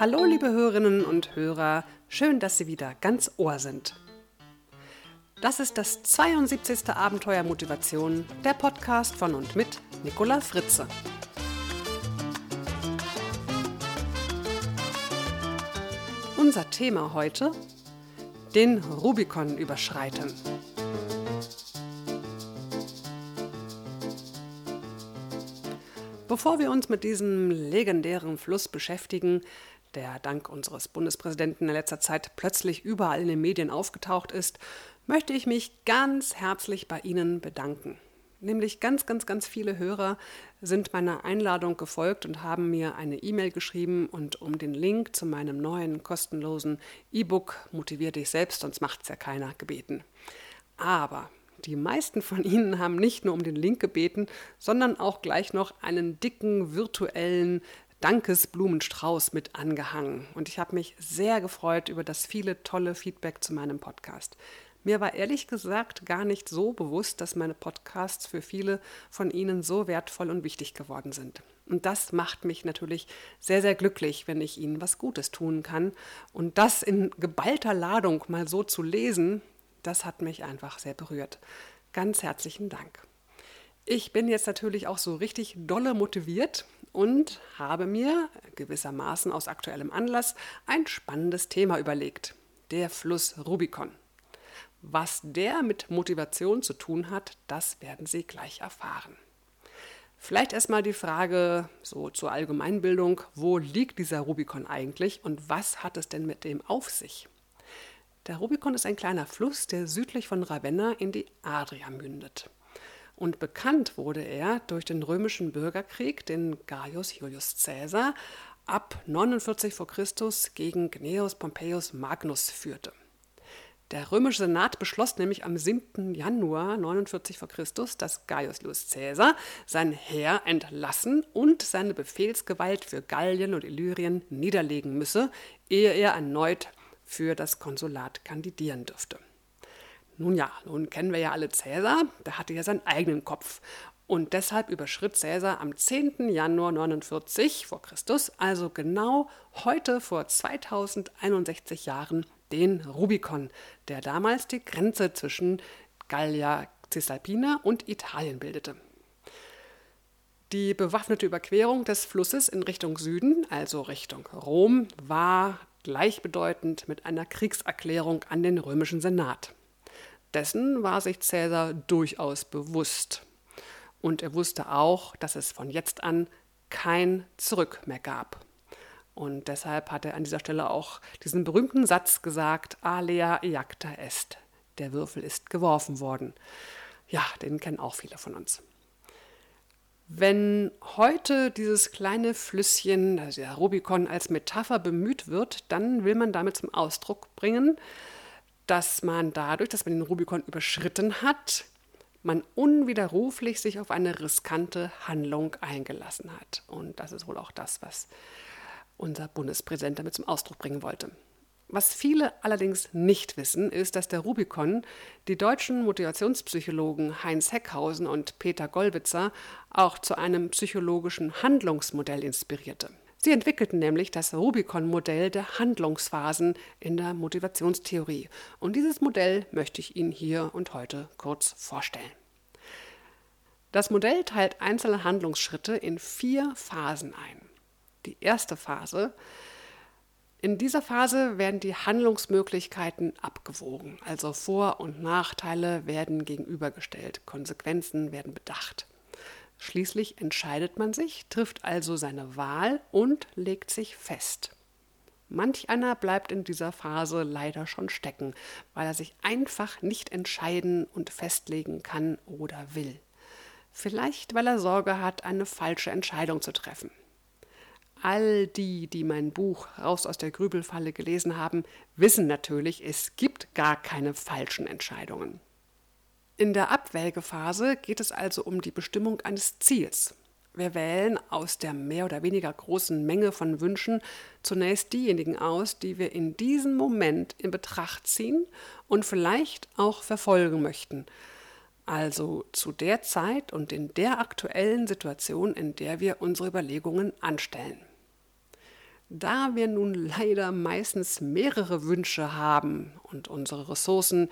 Hallo, liebe Hörerinnen und Hörer, schön, dass Sie wieder ganz Ohr sind. Das ist das 72. Abenteuer Motivation, der Podcast von und mit Nicola Fritze. Unser Thema heute: den Rubikon überschreiten. Bevor wir uns mit diesem legendären Fluss beschäftigen, der dank unseres Bundespräsidenten in letzter Zeit plötzlich überall in den Medien aufgetaucht ist, möchte ich mich ganz herzlich bei Ihnen bedanken. Nämlich ganz, ganz, ganz viele Hörer sind meiner Einladung gefolgt und haben mir eine E-Mail geschrieben und um den Link zu meinem neuen kostenlosen E-Book Motivier dich selbst, sonst macht's ja keiner gebeten. Aber die meisten von Ihnen haben nicht nur um den Link gebeten, sondern auch gleich noch einen dicken virtuellen Dankesblumenstrauß mit angehangen. Und ich habe mich sehr gefreut über das viele tolle Feedback zu meinem Podcast. Mir war ehrlich gesagt gar nicht so bewusst, dass meine Podcasts für viele von Ihnen so wertvoll und wichtig geworden sind. Und das macht mich natürlich sehr, sehr glücklich, wenn ich Ihnen was Gutes tun kann. Und das in geballter Ladung mal so zu lesen, das hat mich einfach sehr berührt. Ganz herzlichen Dank. Ich bin jetzt natürlich auch so richtig dolle motiviert und habe mir gewissermaßen aus aktuellem Anlass ein spannendes Thema überlegt. Der Fluss Rubicon. Was der mit Motivation zu tun hat, das werden Sie gleich erfahren. Vielleicht erstmal die Frage so zur Allgemeinbildung, wo liegt dieser Rubicon eigentlich und was hat es denn mit dem auf sich? Der Rubicon ist ein kleiner Fluss, der südlich von Ravenna in die Adria mündet. Und bekannt wurde er durch den römischen Bürgerkrieg, den Gaius Julius Caesar ab 49 v. Chr. gegen Gnaeus Pompeius Magnus führte. Der römische Senat beschloss nämlich am 7. Januar 49 v. Chr., dass Gaius Julius Caesar sein Heer entlassen und seine Befehlsgewalt für Gallien und Illyrien niederlegen müsse, ehe er erneut für das Konsulat kandidieren dürfte. Nun ja, nun kennen wir ja alle Cäsar, der hatte ja seinen eigenen Kopf. Und deshalb überschritt Cäsar am 10. Januar 49 vor Christus, also genau heute vor 2061 Jahren, den Rubikon, der damals die Grenze zwischen Gallia Cisalpina und Italien bildete. Die bewaffnete Überquerung des Flusses in Richtung Süden, also Richtung Rom, war gleichbedeutend mit einer Kriegserklärung an den römischen Senat. Dessen war sich Cäsar durchaus bewusst. Und er wusste auch, dass es von jetzt an kein Zurück mehr gab. Und deshalb hat er an dieser Stelle auch diesen berühmten Satz gesagt, alea iacta est. Der Würfel ist geworfen worden. Ja, den kennen auch viele von uns. Wenn heute dieses kleine Flüsschen, also der Rubikon, als Metapher bemüht wird, dann will man damit zum Ausdruck bringen, dass man dadurch, dass man den Rubikon überschritten hat, man unwiderruflich sich auf eine riskante Handlung eingelassen hat. Und das ist wohl auch das, was unser Bundespräsident damit zum Ausdruck bringen wollte. Was viele allerdings nicht wissen, ist, dass der Rubikon die deutschen Motivationspsychologen Heinz Heckhausen und Peter Gollwitzer auch zu einem psychologischen Handlungsmodell inspirierte. Sie entwickelten nämlich das Rubicon-Modell der Handlungsphasen in der Motivationstheorie. Und dieses Modell möchte ich Ihnen hier und heute kurz vorstellen. Das Modell teilt einzelne Handlungsschritte in vier Phasen ein. Die erste Phase in dieser Phase werden die Handlungsmöglichkeiten abgewogen, also Vor- und Nachteile werden gegenübergestellt, Konsequenzen werden bedacht. Schließlich entscheidet man sich, trifft also seine Wahl und legt sich fest. Manch einer bleibt in dieser Phase leider schon stecken, weil er sich einfach nicht entscheiden und festlegen kann oder will. Vielleicht, weil er Sorge hat, eine falsche Entscheidung zu treffen. All die, die mein Buch Raus aus der Grübelfalle gelesen haben, wissen natürlich, es gibt gar keine falschen Entscheidungen. In der Abwägephase geht es also um die Bestimmung eines Ziels. Wir wählen aus der mehr oder weniger großen Menge von Wünschen zunächst diejenigen aus, die wir in diesem Moment in Betracht ziehen und vielleicht auch verfolgen möchten. Also zu der Zeit und in der aktuellen Situation, in der wir unsere Überlegungen anstellen. Da wir nun leider meistens mehrere Wünsche haben und unsere Ressourcen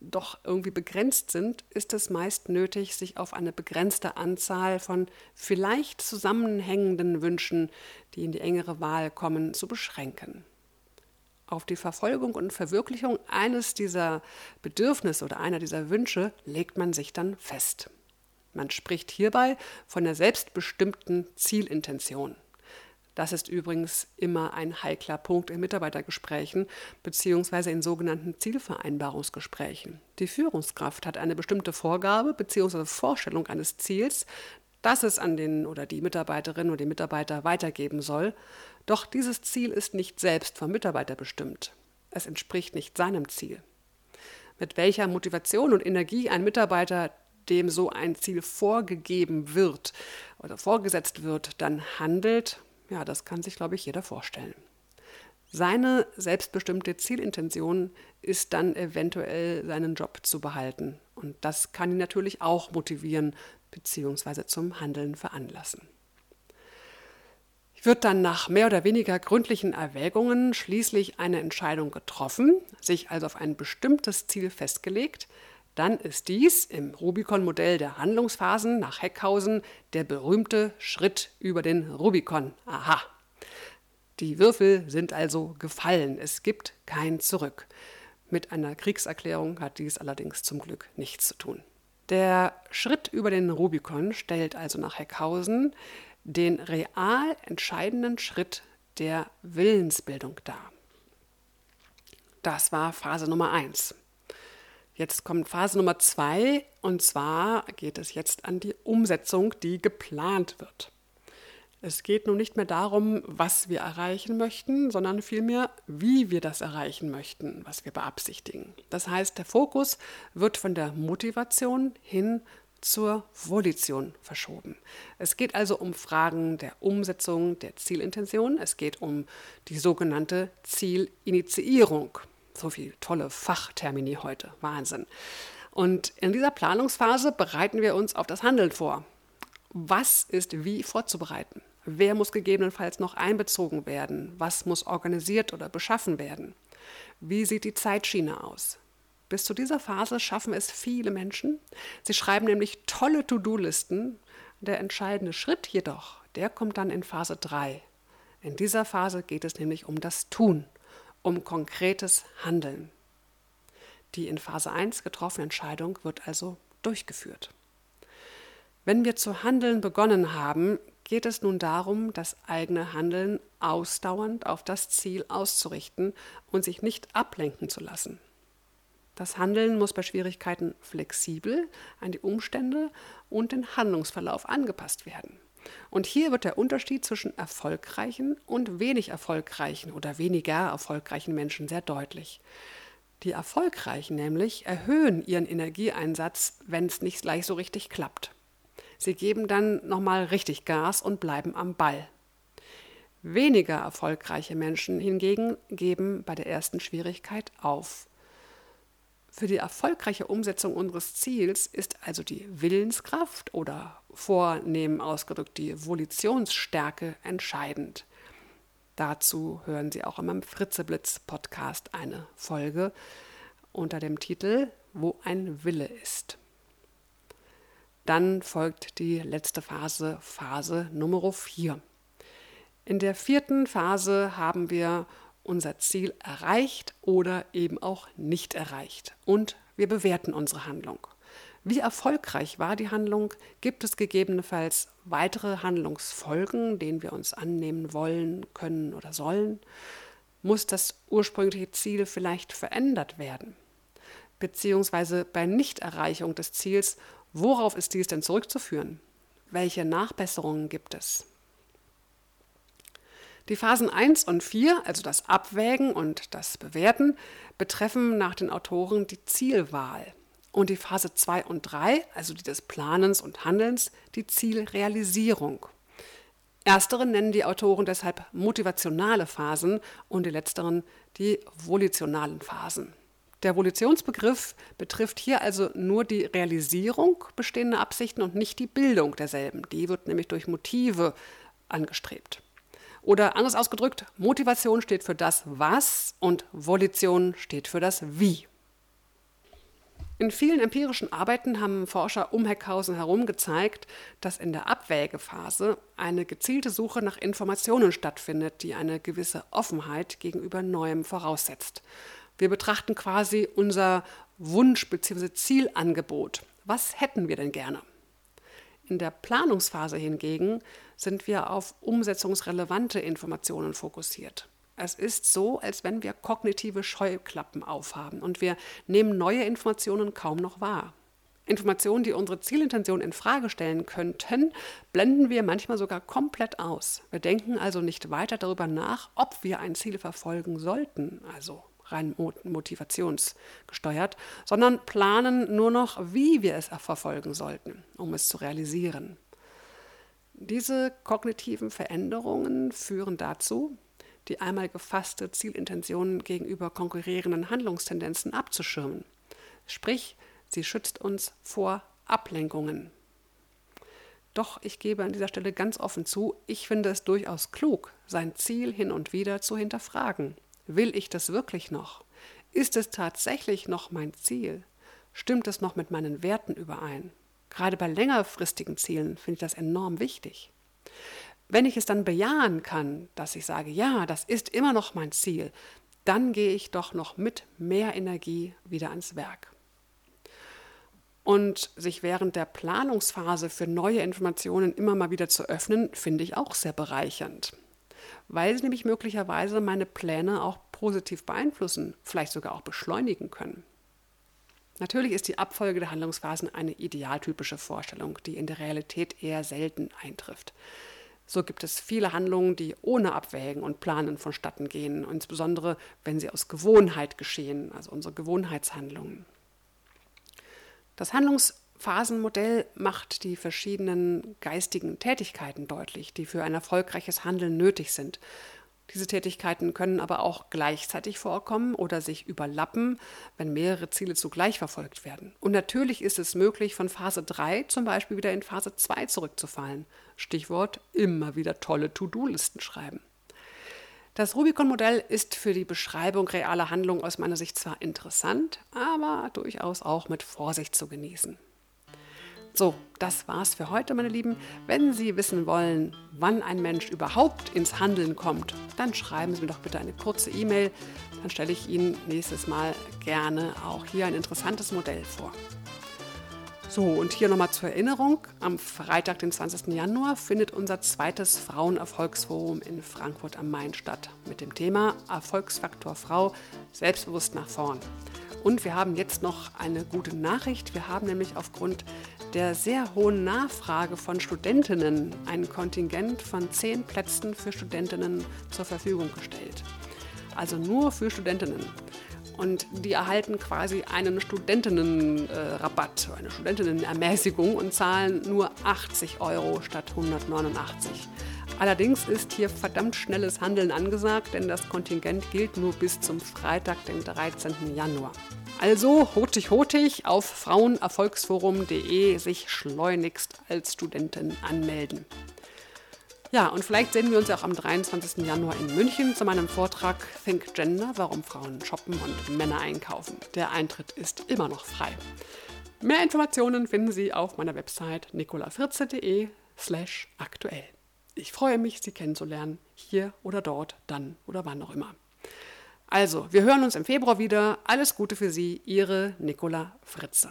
doch irgendwie begrenzt sind, ist es meist nötig, sich auf eine begrenzte Anzahl von vielleicht zusammenhängenden Wünschen, die in die engere Wahl kommen, zu beschränken. Auf die Verfolgung und Verwirklichung eines dieser Bedürfnisse oder einer dieser Wünsche legt man sich dann fest. Man spricht hierbei von der selbstbestimmten Zielintention. Das ist übrigens immer ein heikler Punkt in Mitarbeitergesprächen bzw. in sogenannten Zielvereinbarungsgesprächen. Die Führungskraft hat eine bestimmte Vorgabe bzw. Vorstellung eines Ziels, das es an den oder die Mitarbeiterin oder den Mitarbeiter weitergeben soll. Doch dieses Ziel ist nicht selbst vom Mitarbeiter bestimmt. Es entspricht nicht seinem Ziel. Mit welcher Motivation und Energie ein Mitarbeiter dem so ein Ziel vorgegeben wird oder vorgesetzt wird, dann handelt, ja, das kann sich, glaube ich, jeder vorstellen. Seine selbstbestimmte Zielintention ist dann eventuell seinen Job zu behalten. Und das kann ihn natürlich auch motivieren bzw. zum Handeln veranlassen. Wird dann nach mehr oder weniger gründlichen Erwägungen schließlich eine Entscheidung getroffen, sich also auf ein bestimmtes Ziel festgelegt, dann ist dies im Rubicon-Modell der Handlungsphasen nach Heckhausen der berühmte Schritt über den Rubicon. Aha. Die Würfel sind also gefallen. Es gibt kein Zurück. Mit einer Kriegserklärung hat dies allerdings zum Glück nichts zu tun. Der Schritt über den Rubicon stellt also nach Heckhausen den real entscheidenden Schritt der Willensbildung dar. Das war Phase Nummer eins. Jetzt kommt Phase Nummer zwei und zwar geht es jetzt an die Umsetzung, die geplant wird. Es geht nun nicht mehr darum, was wir erreichen möchten, sondern vielmehr, wie wir das erreichen möchten, was wir beabsichtigen. Das heißt, der Fokus wird von der Motivation hin zur Volition verschoben. Es geht also um Fragen der Umsetzung der Zielintention. Es geht um die sogenannte Zielinitiierung. So viel tolle Fachtermini heute. Wahnsinn. Und in dieser Planungsphase bereiten wir uns auf das Handeln vor. Was ist wie vorzubereiten? Wer muss gegebenenfalls noch einbezogen werden? Was muss organisiert oder beschaffen werden? Wie sieht die Zeitschiene aus? Bis zu dieser Phase schaffen es viele Menschen. Sie schreiben nämlich tolle To-Do-Listen. Der entscheidende Schritt jedoch, der kommt dann in Phase 3. In dieser Phase geht es nämlich um das Tun um konkretes Handeln. Die in Phase 1 getroffene Entscheidung wird also durchgeführt. Wenn wir zu handeln begonnen haben, geht es nun darum, das eigene Handeln ausdauernd auf das Ziel auszurichten und sich nicht ablenken zu lassen. Das Handeln muss bei Schwierigkeiten flexibel an die Umstände und den Handlungsverlauf angepasst werden. Und hier wird der Unterschied zwischen erfolgreichen und wenig erfolgreichen oder weniger erfolgreichen Menschen sehr deutlich. Die Erfolgreichen nämlich erhöhen ihren Energieeinsatz, wenn es nicht gleich so richtig klappt. Sie geben dann nochmal richtig Gas und bleiben am Ball. Weniger erfolgreiche Menschen hingegen geben bei der ersten Schwierigkeit auf. Für die erfolgreiche Umsetzung unseres Ziels ist also die Willenskraft oder vornehm ausgedrückt die Volitionsstärke entscheidend. Dazu hören Sie auch in meinem Fritzeblitz-Podcast eine Folge unter dem Titel Wo ein Wille ist. Dann folgt die letzte Phase, Phase Nummer 4. In der vierten Phase haben wir unser Ziel erreicht oder eben auch nicht erreicht. Und wir bewerten unsere Handlung. Wie erfolgreich war die Handlung? Gibt es gegebenenfalls weitere Handlungsfolgen, denen wir uns annehmen wollen, können oder sollen? Muss das ursprüngliche Ziel vielleicht verändert werden? Beziehungsweise bei Nichterreichung des Ziels, worauf ist dies denn zurückzuführen? Welche Nachbesserungen gibt es? Die Phasen 1 und 4, also das Abwägen und das Bewerten, betreffen nach den Autoren die Zielwahl. Und die Phase 2 und 3, also die des Planens und Handelns, die Zielrealisierung. Erstere nennen die Autoren deshalb motivationale Phasen und die letzteren die volitionalen Phasen. Der Volitionsbegriff betrifft hier also nur die Realisierung bestehender Absichten und nicht die Bildung derselben. Die wird nämlich durch Motive angestrebt. Oder anders ausgedrückt, Motivation steht für das Was und Volition steht für das Wie. In vielen empirischen Arbeiten haben Forscher um Heckhausen herum gezeigt, dass in der Abwägephase eine gezielte Suche nach Informationen stattfindet, die eine gewisse Offenheit gegenüber Neuem voraussetzt. Wir betrachten quasi unser Wunsch- bzw. Zielangebot. Was hätten wir denn gerne? In der Planungsphase hingegen sind wir auf umsetzungsrelevante Informationen fokussiert. Es ist so, als wenn wir kognitive Scheuklappen aufhaben und wir nehmen neue Informationen kaum noch wahr. Informationen, die unsere Zielintention in Frage stellen könnten, blenden wir manchmal sogar komplett aus. Wir denken also nicht weiter darüber nach, ob wir ein Ziel verfolgen sollten, also rein motivationsgesteuert, sondern planen nur noch, wie wir es verfolgen sollten, um es zu realisieren. Diese kognitiven Veränderungen führen dazu, die einmal gefasste Zielintention gegenüber konkurrierenden Handlungstendenzen abzuschirmen. Sprich, sie schützt uns vor Ablenkungen. Doch ich gebe an dieser Stelle ganz offen zu, ich finde es durchaus klug, sein Ziel hin und wieder zu hinterfragen. Will ich das wirklich noch? Ist es tatsächlich noch mein Ziel? Stimmt es noch mit meinen Werten überein? Gerade bei längerfristigen Zielen finde ich das enorm wichtig. Wenn ich es dann bejahen kann, dass ich sage, ja, das ist immer noch mein Ziel, dann gehe ich doch noch mit mehr Energie wieder ans Werk. Und sich während der Planungsphase für neue Informationen immer mal wieder zu öffnen, finde ich auch sehr bereichernd. Weil sie nämlich möglicherweise meine Pläne auch positiv beeinflussen, vielleicht sogar auch beschleunigen können. Natürlich ist die Abfolge der Handlungsphasen eine idealtypische Vorstellung, die in der Realität eher selten eintrifft. So gibt es viele Handlungen, die ohne Abwägen und Planen vonstatten gehen, insbesondere wenn sie aus Gewohnheit geschehen, also unsere Gewohnheitshandlungen. Das Handlungsphasenmodell macht die verschiedenen geistigen Tätigkeiten deutlich, die für ein erfolgreiches Handeln nötig sind diese Tätigkeiten können aber auch gleichzeitig vorkommen oder sich überlappen, wenn mehrere Ziele zugleich verfolgt werden. Und natürlich ist es möglich, von Phase 3 zum Beispiel wieder in Phase 2 zurückzufallen. Stichwort immer wieder tolle To-Do-Listen schreiben. Das Rubicon-Modell ist für die Beschreibung realer Handlungen aus meiner Sicht zwar interessant, aber durchaus auch mit Vorsicht zu genießen. So, das war's für heute, meine Lieben. Wenn Sie wissen wollen, wann ein Mensch überhaupt ins Handeln kommt, dann schreiben Sie mir doch bitte eine kurze E-Mail. Dann stelle ich Ihnen nächstes Mal gerne auch hier ein interessantes Modell vor. So, und hier nochmal zur Erinnerung. Am Freitag, den 20. Januar, findet unser zweites Frauenerfolgsforum in Frankfurt am Main statt mit dem Thema Erfolgsfaktor Frau, selbstbewusst nach vorn. Und wir haben jetzt noch eine gute Nachricht. Wir haben nämlich aufgrund der sehr hohen Nachfrage von Studentinnen ein Kontingent von zehn Plätzen für Studentinnen zur Verfügung gestellt. Also nur für Studentinnen. Und die erhalten quasi einen Studentinnenrabatt, eine Studentinnenermäßigung und zahlen nur 80 Euro statt 189. Allerdings ist hier verdammt schnelles Handeln angesagt, denn das Kontingent gilt nur bis zum Freitag, den 13. Januar. Also hotig hotig auf frauenerfolgsforum.de sich schleunigst als Studentin anmelden. Ja, und vielleicht sehen wir uns ja auch am 23. Januar in München zu meinem Vortrag Think Gender, warum Frauen shoppen und Männer einkaufen. Der Eintritt ist immer noch frei. Mehr Informationen finden Sie auf meiner Website nicolafritze.de slash aktuell. Ich freue mich, Sie kennenzulernen, hier oder dort, dann oder wann auch immer. Also, wir hören uns im Februar wieder. Alles Gute für Sie, Ihre Nicola Fritze.